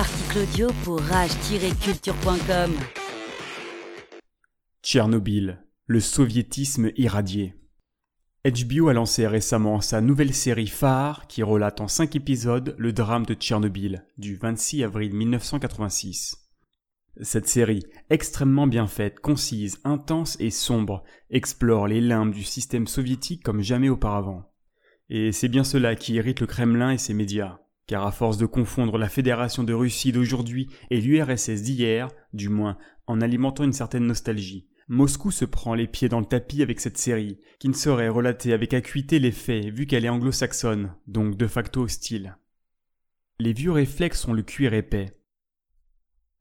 Article audio pour rage-culture.com. Tchernobyl, le soviétisme irradié. HBO a lancé récemment sa nouvelle série phare qui relate en 5 épisodes le drame de Tchernobyl du 26 avril 1986. Cette série, extrêmement bien faite, concise, intense et sombre, explore les limbes du système soviétique comme jamais auparavant. Et c'est bien cela qui irrite le Kremlin et ses médias, car à force de confondre la Fédération de Russie d'aujourd'hui et l'URSS d'hier, du moins en alimentant une certaine nostalgie, Moscou se prend les pieds dans le tapis avec cette série, qui ne saurait relater avec acuité les faits vu qu'elle est anglo-saxonne, donc de facto hostile. Les vieux réflexes ont le cuir épais.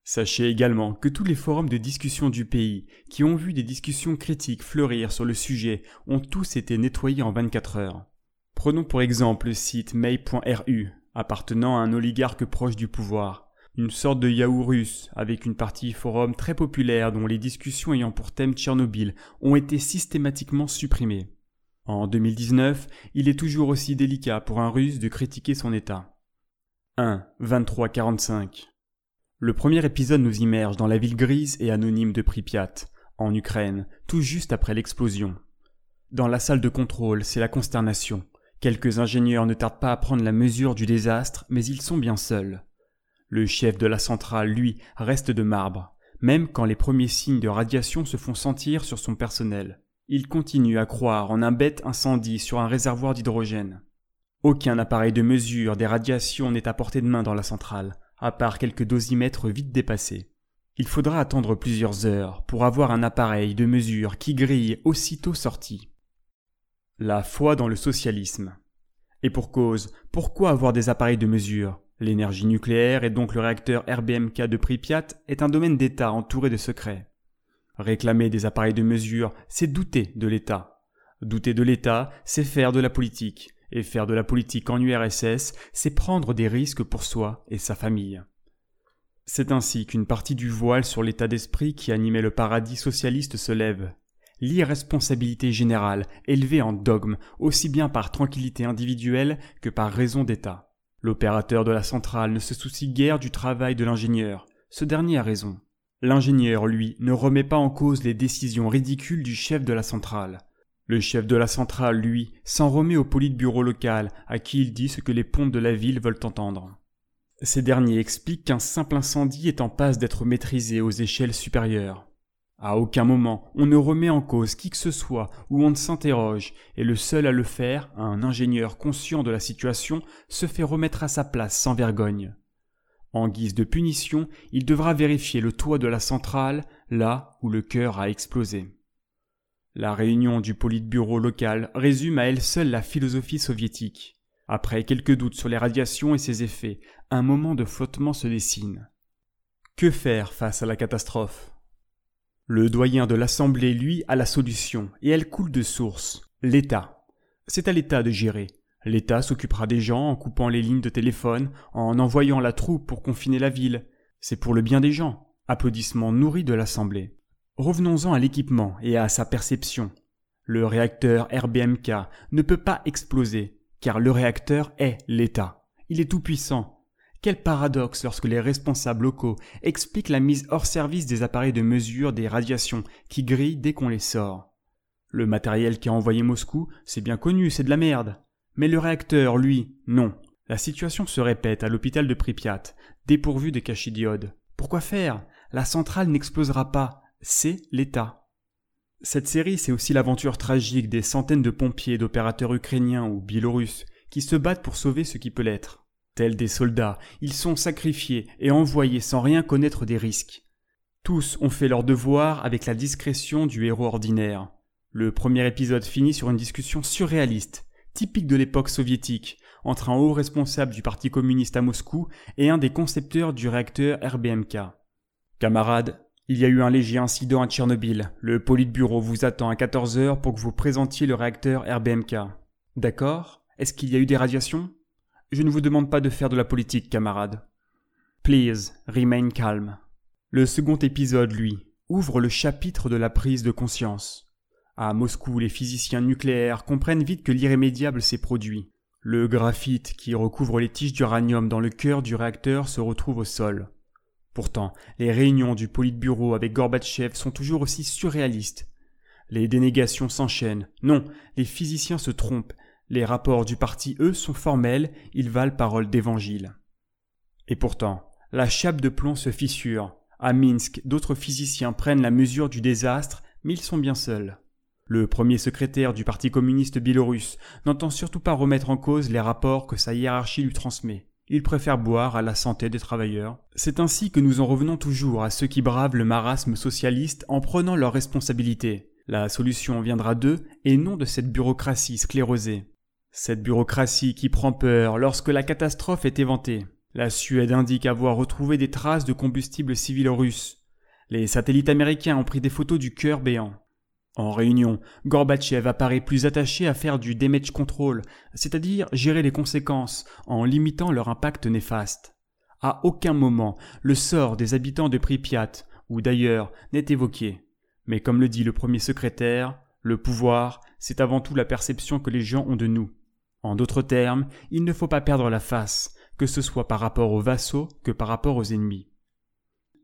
Sachez également que tous les forums de discussion du pays, qui ont vu des discussions critiques fleurir sur le sujet, ont tous été nettoyés en 24 heures. Prenons pour exemple le site may.ru, appartenant à un oligarque proche du pouvoir, une sorte de Yahoo russe, avec une partie forum très populaire dont les discussions ayant pour thème Tchernobyl ont été systématiquement supprimées. En 2019, il est toujours aussi délicat pour un russe de critiquer son État. 1. 2345 Le premier épisode nous immerge dans la ville grise et anonyme de Pripyat, en Ukraine, tout juste après l'explosion. Dans la salle de contrôle, c'est la consternation. Quelques ingénieurs ne tardent pas à prendre la mesure du désastre, mais ils sont bien seuls. Le chef de la centrale, lui, reste de marbre, même quand les premiers signes de radiation se font sentir sur son personnel. Il continue à croire en un bête incendie sur un réservoir d'hydrogène. Aucun appareil de mesure des radiations n'est à portée de main dans la centrale, à part quelques dosimètres vite dépassés. Il faudra attendre plusieurs heures pour avoir un appareil de mesure qui grille aussitôt sorti. La foi dans le socialisme. Et pour cause, pourquoi avoir des appareils de mesure? L'énergie nucléaire et donc le réacteur RBMK de Pripyat est un domaine d'État entouré de secrets. Réclamer des appareils de mesure, c'est douter de l'État. Douter de l'État, c'est faire de la politique. Et faire de la politique en URSS, c'est prendre des risques pour soi et sa famille. C'est ainsi qu'une partie du voile sur l'état d'esprit qui animait le paradis socialiste se lève. L'irresponsabilité générale, élevée en dogme, aussi bien par tranquillité individuelle que par raison d'État. L'opérateur de la centrale ne se soucie guère du travail de l'ingénieur. Ce dernier a raison. L'ingénieur, lui, ne remet pas en cause les décisions ridicules du chef de la centrale. Le chef de la centrale, lui, s'en remet au bureau local, à qui il dit ce que les pontes de la ville veulent entendre. Ces derniers expliquent qu'un simple incendie est en passe d'être maîtrisé aux échelles supérieures. À aucun moment on ne remet en cause qui que ce soit ou on ne s'interroge, et le seul à le faire, un ingénieur conscient de la situation, se fait remettre à sa place sans vergogne. En guise de punition, il devra vérifier le toit de la centrale, là où le cœur a explosé. La réunion du politburo local résume à elle seule la philosophie soviétique. Après quelques doutes sur les radiations et ses effets, un moment de flottement se dessine. Que faire face à la catastrophe? Le doyen de l'Assemblée, lui, a la solution, et elle coule de source. L'État. C'est à l'État de gérer. L'État s'occupera des gens en coupant les lignes de téléphone, en envoyant la troupe pour confiner la ville. C'est pour le bien des gens. Applaudissements nourris de l'Assemblée. Revenons-en à l'équipement et à sa perception. Le réacteur RBMK ne peut pas exploser, car le réacteur est l'État. Il est tout puissant, quel paradoxe lorsque les responsables locaux expliquent la mise hors service des appareils de mesure des radiations qui grillent dès qu'on les sort. Le matériel qui a envoyé Moscou, c'est bien connu, c'est de la merde. Mais le réacteur, lui, non. La situation se répète à l'hôpital de Pripyat, dépourvu de cachidiodes. Pourquoi faire? La centrale n'explosera pas. C'est l'État. Cette série, c'est aussi l'aventure tragique des centaines de pompiers d'opérateurs ukrainiens ou biélorusses qui se battent pour sauver ce qui peut l'être. Des soldats, ils sont sacrifiés et envoyés sans rien connaître des risques. Tous ont fait leur devoir avec la discrétion du héros ordinaire. Le premier épisode finit sur une discussion surréaliste, typique de l'époque soviétique, entre un haut responsable du Parti communiste à Moscou et un des concepteurs du réacteur RBMK. Camarades, il y a eu un léger incident à Tchernobyl. Le Politburo vous attend à 14 heures pour que vous présentiez le réacteur RBMK. D'accord? Est-ce qu'il y a eu des radiations? Je ne vous demande pas de faire de la politique, camarade. Please, remain calm. Le second épisode, lui, ouvre le chapitre de la prise de conscience. À Moscou, les physiciens nucléaires comprennent vite que l'irrémédiable s'est produit. Le graphite qui recouvre les tiges d'uranium dans le cœur du réacteur se retrouve au sol. Pourtant, les réunions du Politburo avec Gorbatchev sont toujours aussi surréalistes. Les dénégations s'enchaînent. Non, les physiciens se trompent. Les rapports du parti, eux, sont formels, ils valent parole d'évangile. Et pourtant, la chape de plomb se fissure. À Minsk, d'autres physiciens prennent la mesure du désastre, mais ils sont bien seuls. Le premier secrétaire du Parti communiste biélorusse n'entend surtout pas remettre en cause les rapports que sa hiérarchie lui transmet. Il préfère boire à la santé des travailleurs. C'est ainsi que nous en revenons toujours à ceux qui bravent le marasme socialiste en prenant leurs responsabilités. La solution viendra d'eux et non de cette bureaucratie sclérosée. Cette bureaucratie qui prend peur lorsque la catastrophe est éventée. La Suède indique avoir retrouvé des traces de combustible civil russe. Les satellites américains ont pris des photos du cœur béant. En réunion, Gorbatchev apparaît plus attaché à faire du damage control, c'est-à-dire gérer les conséquences en limitant leur impact néfaste. À aucun moment, le sort des habitants de Pripyat, ou d'ailleurs, n'est évoqué. Mais comme le dit le premier secrétaire, le pouvoir, c'est avant tout la perception que les gens ont de nous. En d'autres termes, il ne faut pas perdre la face, que ce soit par rapport aux vassaux que par rapport aux ennemis.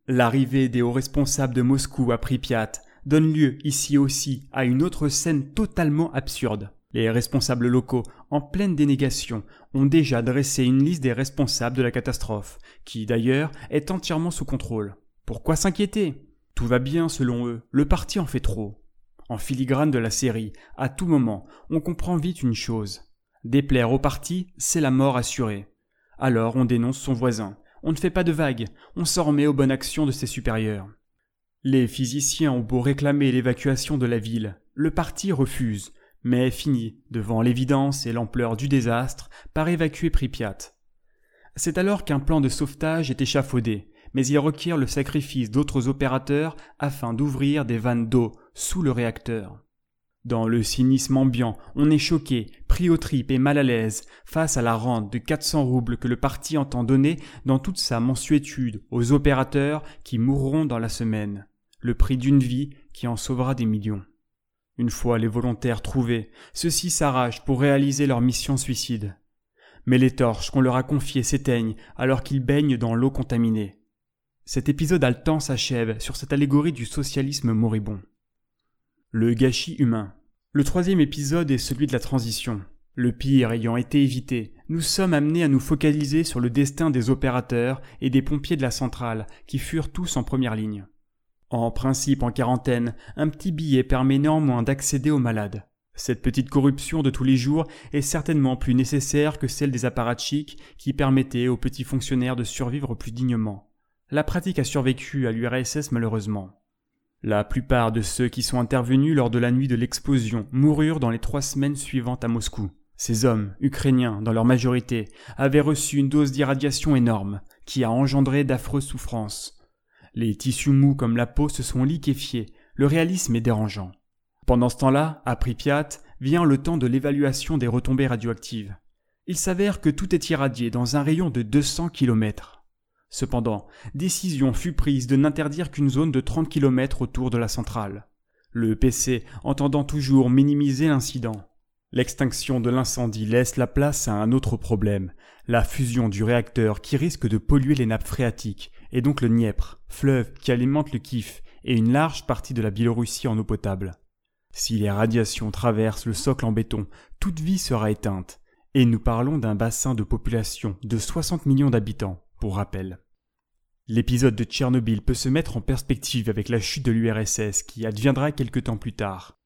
L'arrivée des hauts responsables de Moscou à Pripyat donne lieu ici aussi à une autre scène totalement absurde. Les responsables locaux, en pleine dénégation, ont déjà dressé une liste des responsables de la catastrophe, qui d'ailleurs est entièrement sous contrôle. Pourquoi s'inquiéter? Tout va bien selon eux, le parti en fait trop. En filigrane de la série, à tout moment, on comprend vite une chose. Déplaire au parti, c'est la mort assurée. Alors on dénonce son voisin, on ne fait pas de vagues, on s'en remet aux bonnes actions de ses supérieurs. Les physiciens ont beau réclamer l'évacuation de la ville, le parti refuse, mais finit, devant l'évidence et l'ampleur du désastre, par évacuer Pripyat. C'est alors qu'un plan de sauvetage est échafaudé, mais il requiert le sacrifice d'autres opérateurs afin d'ouvrir des vannes d'eau sous le réacteur. Dans le cynisme ambiant, on est choqué, pris aux tripes et mal à l'aise face à la rente de 400 roubles que le parti entend donner dans toute sa mensuétude aux opérateurs qui mourront dans la semaine le prix d'une vie qui en sauvera des millions. Une fois les volontaires trouvés, ceux-ci s'arrachent pour réaliser leur mission suicide. Mais les torches qu'on leur a confiées s'éteignent alors qu'ils baignent dans l'eau contaminée. Cet épisode haletant s'achève sur cette allégorie du socialisme moribond. Le gâchis humain. Le troisième épisode est celui de la transition. Le pire ayant été évité, nous sommes amenés à nous focaliser sur le destin des opérateurs et des pompiers de la centrale, qui furent tous en première ligne. En principe en quarantaine, un petit billet permet néanmoins d'accéder aux malades. Cette petite corruption de tous les jours est certainement plus nécessaire que celle des apparatchiks qui permettaient aux petits fonctionnaires de survivre plus dignement. La pratique a survécu à l'URSS malheureusement. La plupart de ceux qui sont intervenus lors de la nuit de l'explosion moururent dans les trois semaines suivantes à Moscou. Ces hommes, ukrainiens dans leur majorité, avaient reçu une dose d'irradiation énorme, qui a engendré d'affreuses souffrances. Les tissus mous comme la peau se sont liquéfiés, le réalisme est dérangeant. Pendant ce temps-là, à Pripyat, vient le temps de l'évaluation des retombées radioactives. Il s'avère que tout est irradié dans un rayon de 200 km. Cependant, décision fut prise de n'interdire qu'une zone de 30 km autour de la centrale. Le PC entendant toujours minimiser l'incident. L'extinction de l'incendie laisse la place à un autre problème, la fusion du réacteur qui risque de polluer les nappes phréatiques et donc le Dniepr, fleuve qui alimente le Kif et une large partie de la Biélorussie en eau potable. Si les radiations traversent le socle en béton, toute vie sera éteinte, et nous parlons d'un bassin de population de 60 millions d'habitants, rappel. L'épisode de Tchernobyl peut se mettre en perspective avec la chute de l'URSS qui adviendra quelque temps plus tard.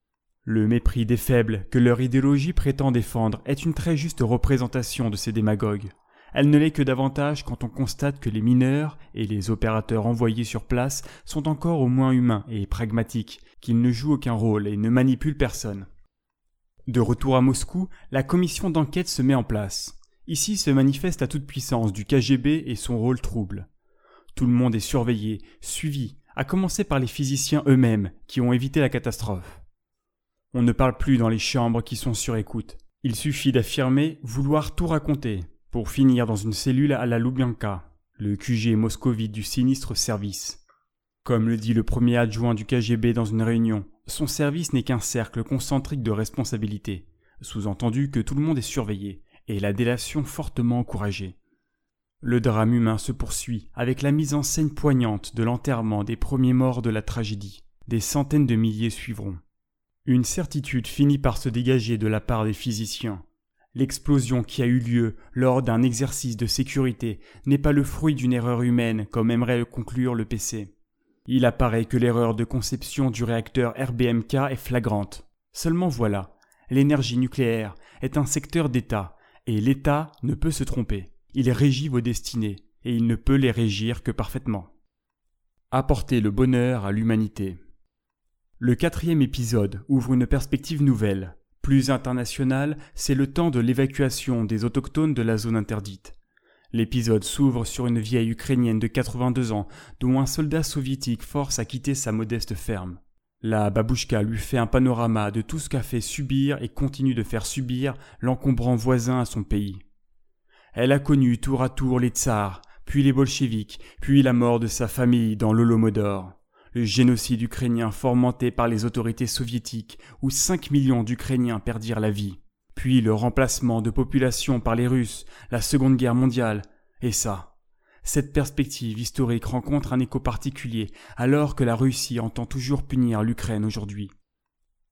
Le mépris des faibles que leur idéologie prétend défendre est une très juste représentation de ces démagogues. Elle ne l'est que davantage quand on constate que les mineurs et les opérateurs envoyés sur place sont encore au moins humains et pragmatiques, qu'ils ne jouent aucun rôle et ne manipulent personne. De retour à Moscou, la commission d'enquête se met en place. Ici se manifeste à toute puissance du KGB et son rôle trouble. Tout le monde est surveillé, suivi, à commencer par les physiciens eux-mêmes qui ont évité la catastrophe. On ne parle plus dans les chambres qui sont sur écoute. Il suffit d'affirmer vouloir tout raconter, pour finir dans une cellule à la Lubyanka, le QG moscovite du sinistre service. Comme le dit le premier adjoint du KGB dans une réunion, son service n'est qu'un cercle concentrique de responsabilité, sous-entendu que tout le monde est surveillé, et la délation fortement encouragée. Le drame humain se poursuit avec la mise en scène poignante de l'enterrement des premiers morts de la tragédie. Des centaines de milliers suivront. Une certitude finit par se dégager de la part des physiciens. L'explosion qui a eu lieu lors d'un exercice de sécurité n'est pas le fruit d'une erreur humaine comme aimerait le conclure le PC. Il apparaît que l'erreur de conception du réacteur RBMK est flagrante. Seulement voilà, l'énergie nucléaire est un secteur d'État, et l'État ne peut se tromper. Il régit vos destinées, et il ne peut les régir que parfaitement. Apporter le bonheur à l'humanité. Le quatrième épisode ouvre une perspective nouvelle. Plus internationale, c'est le temps de l'évacuation des autochtones de la zone interdite. L'épisode s'ouvre sur une vieille ukrainienne de 82 ans dont un soldat soviétique force à quitter sa modeste ferme. La babouchka lui fait un panorama de tout ce qu'a fait subir et continue de faire subir l'encombrant voisin à son pays. Elle a connu tour à tour les tsars, puis les bolcheviks, puis la mort de sa famille dans l'Olomodor, le génocide ukrainien fomenté par les autorités soviétiques où 5 millions d'Ukrainiens perdirent la vie, puis le remplacement de population par les Russes, la Seconde Guerre mondiale, et ça, cette perspective historique rencontre un écho particulier alors que la Russie entend toujours punir l'Ukraine aujourd'hui.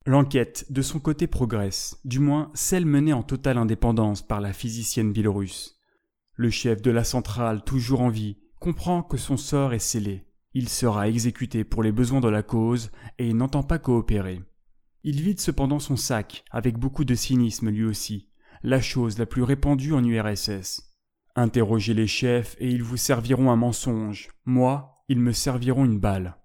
L'enquête, de son côté, progresse, du moins celle menée en totale indépendance par la physicienne biélorusse. Le chef de la centrale, toujours en vie, comprend que son sort est scellé. Il sera exécuté pour les besoins de la cause et n'entend pas coopérer. Il vide cependant son sac, avec beaucoup de cynisme lui aussi, la chose la plus répandue en URSS. Interrogez les chefs et ils vous serviront un mensonge. Moi, ils me serviront une balle.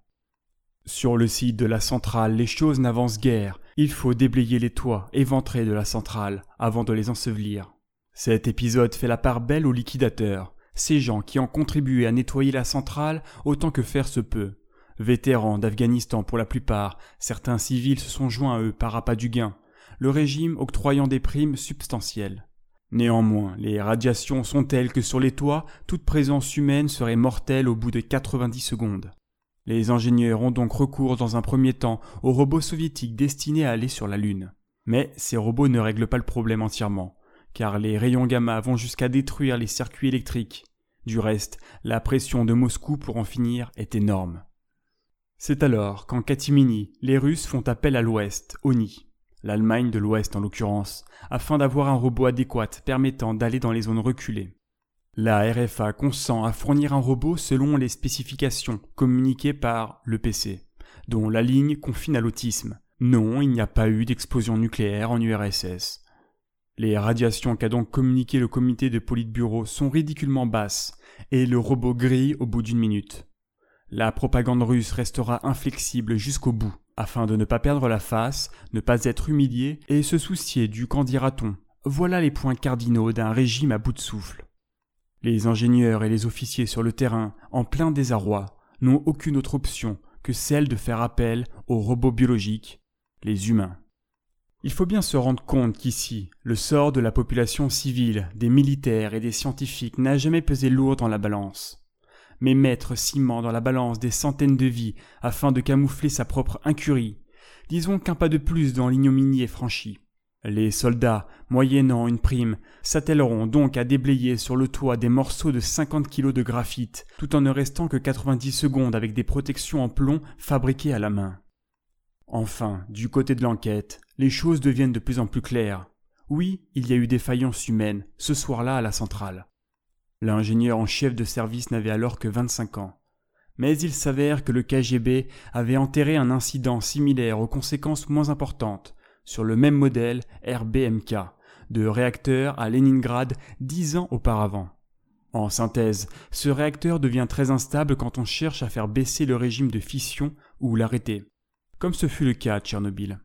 Sur le site de la centrale, les choses n'avancent guère. Il faut déblayer les toits, éventrer de la centrale, avant de les ensevelir. Cet épisode fait la part belle aux liquidateurs, ces gens qui ont contribué à nettoyer la centrale autant que faire se peut. Vétérans d'Afghanistan pour la plupart, certains civils se sont joints à eux par appât du gain, le régime octroyant des primes substantielles. Néanmoins, les radiations sont telles que sur les toits, toute présence humaine serait mortelle au bout de 90 secondes. Les ingénieurs ont donc recours dans un premier temps aux robots soviétiques destinés à aller sur la Lune. Mais ces robots ne règlent pas le problème entièrement, car les rayons gamma vont jusqu'à détruire les circuits électriques. Du reste, la pression de Moscou pour en finir est énorme. C'est alors qu'en catimini, les Russes font appel à l'Ouest, ONI, l'Allemagne de l'Ouest en l'occurrence, afin d'avoir un robot adéquat permettant d'aller dans les zones reculées. La RFA consent à fournir un robot selon les spécifications communiquées par le PC, dont la ligne confine à l'autisme. Non, il n'y a pas eu d'explosion nucléaire en URSS. Les radiations qu'a donc communiqué le comité de Politburo sont ridiculement basses, et le robot grille au bout d'une minute. La propagande russe restera inflexible jusqu'au bout afin de ne pas perdre la face, ne pas être humilié et se soucier du qu'en dira-t-on. Voilà les points cardinaux d'un régime à bout de souffle. Les ingénieurs et les officiers sur le terrain, en plein désarroi, n'ont aucune autre option que celle de faire appel aux robots biologiques, les humains. Il faut bien se rendre compte qu'ici, le sort de la population civile, des militaires et des scientifiques n'a jamais pesé lourd dans la balance mais mettre ciment dans la balance des centaines de vies afin de camoufler sa propre incurie. Disons qu'un pas de plus dans l'ignominie est franchi. Les soldats, moyennant une prime, s'attelleront donc à déblayer sur le toit des morceaux de 50 kilos de graphite, tout en ne restant que 90 secondes avec des protections en plomb fabriquées à la main. Enfin, du côté de l'enquête, les choses deviennent de plus en plus claires. Oui, il y a eu des faillances humaines, ce soir-là à la centrale. L'ingénieur en chef de service n'avait alors que 25 ans. Mais il s'avère que le KGB avait enterré un incident similaire aux conséquences moins importantes, sur le même modèle RBMK, de réacteur à Leningrad dix ans auparavant. En synthèse, ce réacteur devient très instable quand on cherche à faire baisser le régime de fission ou l'arrêter, comme ce fut le cas à Tchernobyl.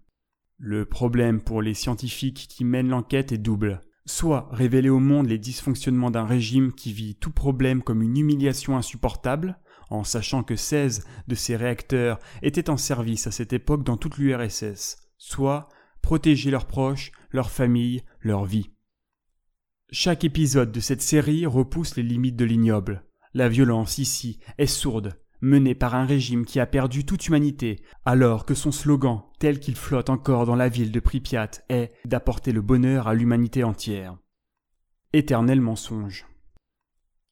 Le problème pour les scientifiques qui mènent l'enquête est double soit révéler au monde les dysfonctionnements d'un régime qui vit tout problème comme une humiliation insupportable, en sachant que 16 de ces réacteurs étaient en service à cette époque dans toute l'URSS, soit protéger leurs proches, leurs familles, leur vie. Chaque épisode de cette série repousse les limites de l'ignoble. La violence ici est sourde, mené par un régime qui a perdu toute humanité, alors que son slogan, tel qu'il flotte encore dans la ville de Pripyat, est d'apporter le bonheur à l'humanité entière. Éternel mensonge.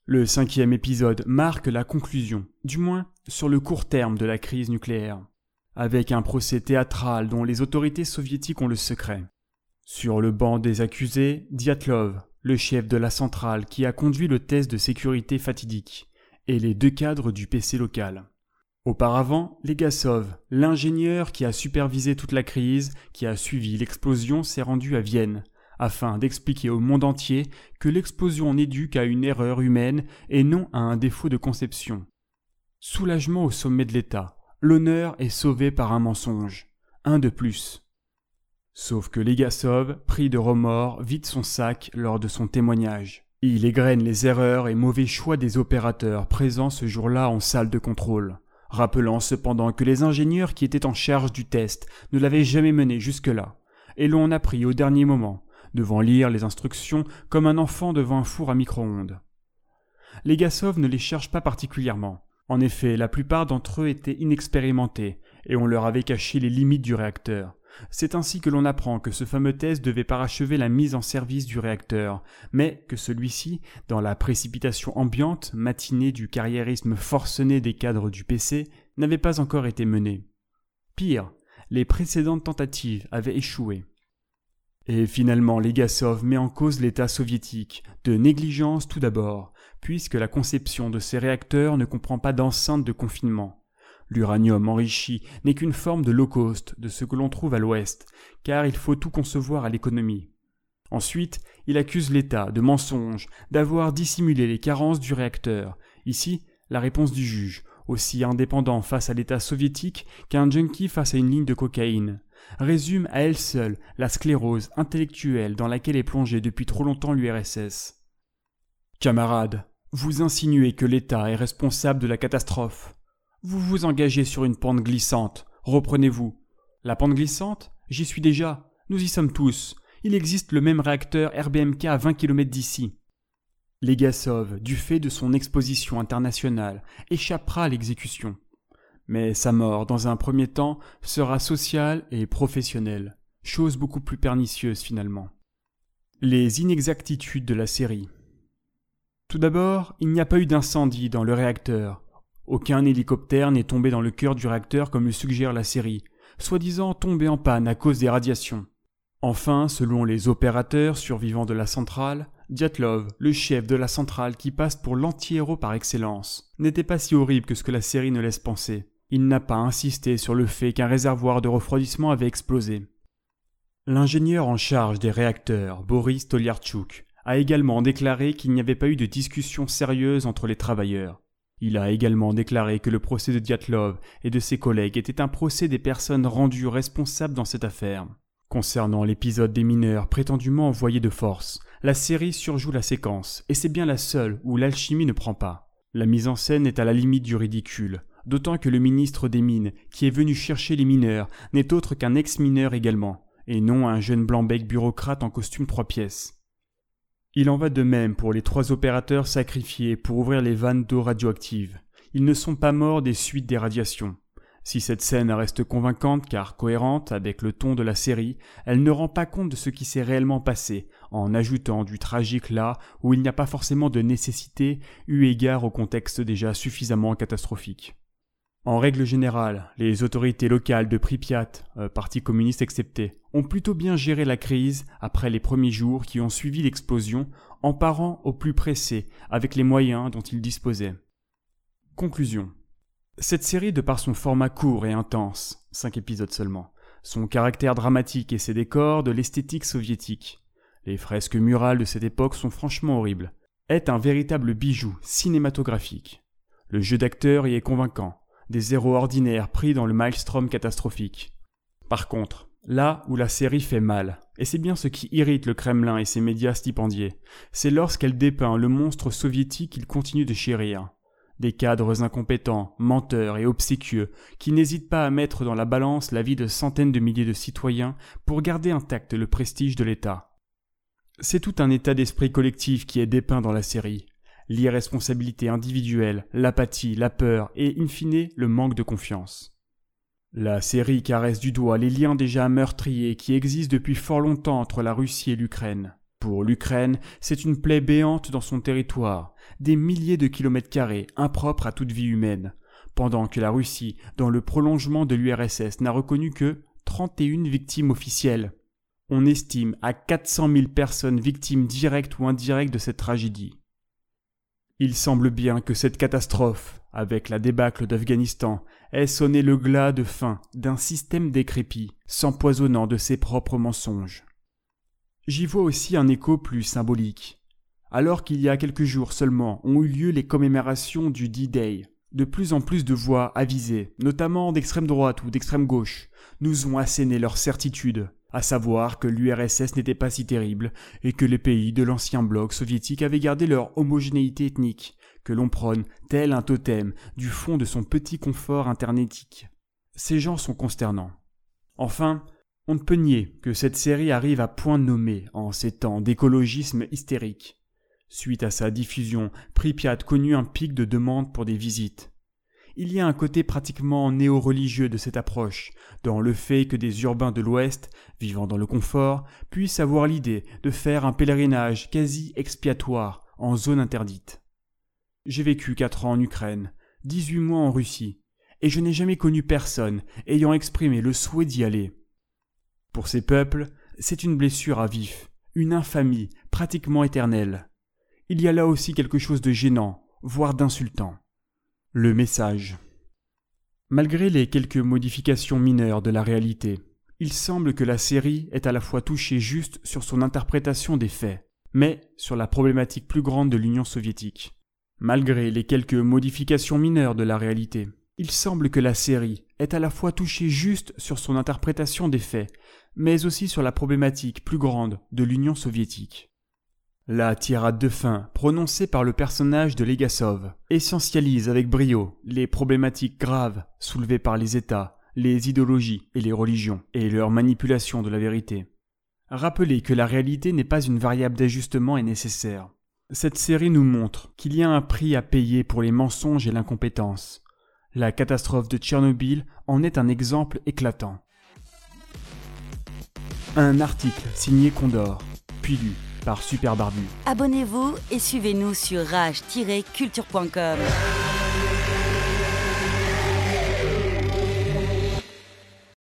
Le cinquième épisode marque la conclusion, du moins sur le court terme de la crise nucléaire, avec un procès théâtral dont les autorités soviétiques ont le secret. Sur le banc des accusés, Diatlov, le chef de la centrale qui a conduit le test de sécurité fatidique, et les deux cadres du PC local. Auparavant, Legasov, l'ingénieur qui a supervisé toute la crise, qui a suivi l'explosion, s'est rendu à Vienne, afin d'expliquer au monde entier que l'explosion n'est due qu'à une erreur humaine et non à un défaut de conception. Soulagement au sommet de l'État, l'honneur est sauvé par un mensonge, un de plus. Sauf que Legasov, pris de remords, vide son sac lors de son témoignage. Il égrène les erreurs et mauvais choix des opérateurs présents ce jour-là en salle de contrôle, rappelant cependant que les ingénieurs qui étaient en charge du test ne l'avaient jamais mené jusque-là, et l'on appris au dernier moment, devant lire les instructions comme un enfant devant un four à micro-ondes. Les Gassov ne les cherchent pas particulièrement. En effet, la plupart d'entre eux étaient inexpérimentés, et on leur avait caché les limites du réacteur. C'est ainsi que l'on apprend que ce fameux test devait parachever la mise en service du réacteur, mais que celui-ci, dans la précipitation ambiante, matinée du carriérisme forcené des cadres du PC, n'avait pas encore été mené. Pire, les précédentes tentatives avaient échoué. Et finalement, Legasov met en cause l'État soviétique, de négligence tout d'abord, puisque la conception de ces réacteurs ne comprend pas d'enceinte de confinement. L'uranium enrichi n'est qu'une forme de low cost de ce que l'on trouve à l'Ouest, car il faut tout concevoir à l'économie. Ensuite, il accuse l'État de mensonge, d'avoir dissimulé les carences du réacteur. Ici, la réponse du juge, aussi indépendant face à l'État soviétique qu'un junkie face à une ligne de cocaïne résume à elle seule la sclérose intellectuelle dans laquelle est plongée depuis trop longtemps l'URSS. Camarades, vous insinuez que l'État est responsable de la catastrophe. Vous vous engagez sur une pente glissante. Reprenez-vous. La pente glissante J'y suis déjà. Nous y sommes tous. Il existe le même réacteur RBMK à 20 km d'ici. Legasov, du fait de son exposition internationale, échappera à l'exécution mais sa mort, dans un premier temps, sera sociale et professionnelle, chose beaucoup plus pernicieuse finalement. Les inexactitudes de la série. Tout d'abord, il n'y a pas eu d'incendie dans le réacteur. Aucun hélicoptère n'est tombé dans le cœur du réacteur comme le suggère la série, soi-disant tombé en panne à cause des radiations. Enfin, selon les opérateurs survivants de la centrale, Diatlov, le chef de la centrale qui passe pour l'anti-héros par excellence, n'était pas si horrible que ce que la série ne laisse penser. Il n'a pas insisté sur le fait qu'un réservoir de refroidissement avait explosé. L'ingénieur en charge des réacteurs, Boris Tolyarchuk, a également déclaré qu'il n'y avait pas eu de discussion sérieuse entre les travailleurs. Il a également déclaré que le procès de Diatlov et de ses collègues était un procès des personnes rendues responsables dans cette affaire. Concernant l'épisode des mineurs prétendument envoyés de force, la série surjoue la séquence, et c'est bien la seule où l'alchimie ne prend pas. La mise en scène est à la limite du ridicule, d'autant que le ministre des Mines, qui est venu chercher les mineurs, n'est autre qu'un ex-mineur également, et non un jeune blanc-bec bureaucrate en costume trois pièces. Il en va de même pour les trois opérateurs sacrifiés pour ouvrir les vannes d'eau radioactive. Ils ne sont pas morts des suites des radiations. Si cette scène reste convaincante car cohérente avec le ton de la série, elle ne rend pas compte de ce qui s'est réellement passé, en ajoutant du tragique là où il n'y a pas forcément de nécessité eu égard au contexte déjà suffisamment catastrophique. En règle générale, les autorités locales de Pripyat, euh, Parti communiste excepté, ont plutôt bien géré la crise après les premiers jours qui ont suivi l'explosion en parant au plus pressé avec les moyens dont ils disposaient. Conclusion. Cette série, de par son format court et intense, cinq épisodes seulement, son caractère dramatique et ses décors de l'esthétique soviétique, les fresques murales de cette époque sont franchement horribles, est un véritable bijou cinématographique. Le jeu d'acteur y est convaincant, des héros ordinaires pris dans le maelstrom catastrophique. Par contre, là où la série fait mal, et c'est bien ce qui irrite le Kremlin et ses médias stipendiés, c'est lorsqu'elle dépeint le monstre soviétique qu'il continue de chérir. Des cadres incompétents, menteurs et obséquieux, qui n'hésitent pas à mettre dans la balance la vie de centaines de milliers de citoyens pour garder intact le prestige de l'État. C'est tout un état d'esprit collectif qui est dépeint dans la série, l'irresponsabilité individuelle, l'apathie, la peur et, in fine, le manque de confiance. La série caresse du doigt les liens déjà meurtriers qui existent depuis fort longtemps entre la Russie et l'Ukraine. Pour l'Ukraine, c'est une plaie béante dans son territoire, des milliers de kilomètres carrés impropres à toute vie humaine, pendant que la Russie, dans le prolongement de l'URSS, n'a reconnu que 31 victimes officielles. On estime à 400 000 personnes victimes directes ou indirectes de cette tragédie. Il semble bien que cette catastrophe, avec la débâcle d'Afghanistan, ait sonné le glas de fin d'un système décrépit, s'empoisonnant de ses propres mensonges. J'y vois aussi un écho plus symbolique. Alors qu'il y a quelques jours seulement ont eu lieu les commémorations du D-Day, de plus en plus de voix avisées, notamment d'extrême droite ou d'extrême gauche, nous ont asséné leur certitude, à savoir que l'URSS n'était pas si terrible et que les pays de l'ancien bloc soviétique avaient gardé leur homogénéité ethnique, que l'on prône tel un totem du fond de son petit confort internetique. Ces gens sont consternants. Enfin, on ne peut nier que cette série arrive à point nommé en ces temps d'écologisme hystérique. Suite à sa diffusion, Pripyat connut un pic de demandes pour des visites. Il y a un côté pratiquement néo-religieux de cette approche, dans le fait que des urbains de l'Ouest, vivant dans le confort, puissent avoir l'idée de faire un pèlerinage quasi expiatoire en zone interdite. J'ai vécu quatre ans en Ukraine, dix-huit mois en Russie, et je n'ai jamais connu personne ayant exprimé le souhait d'y aller. Pour ces peuples, c'est une blessure à vif, une infamie pratiquement éternelle il y a là aussi quelque chose de gênant, voire d'insultant. Le message. Malgré les quelques modifications mineures de la réalité, il semble que la série est à la fois touchée juste sur son interprétation des faits, mais sur la problématique plus grande de l'Union soviétique. Malgré les quelques modifications mineures de la réalité, il semble que la série est à la fois touchée juste sur son interprétation des faits, mais aussi sur la problématique plus grande de l'Union soviétique. La tirade de fin, prononcée par le personnage de Legasov, essentialise avec brio les problématiques graves soulevées par les États, les idéologies et les religions, et leur manipulation de la vérité. Rappelez que la réalité n'est pas une variable d'ajustement et nécessaire. Cette série nous montre qu'il y a un prix à payer pour les mensonges et l'incompétence. La catastrophe de Tchernobyl en est un exemple éclatant. Un article signé Condor, puis lu par Super Barbu. Abonnez-vous et suivez-nous sur rage-culture.com.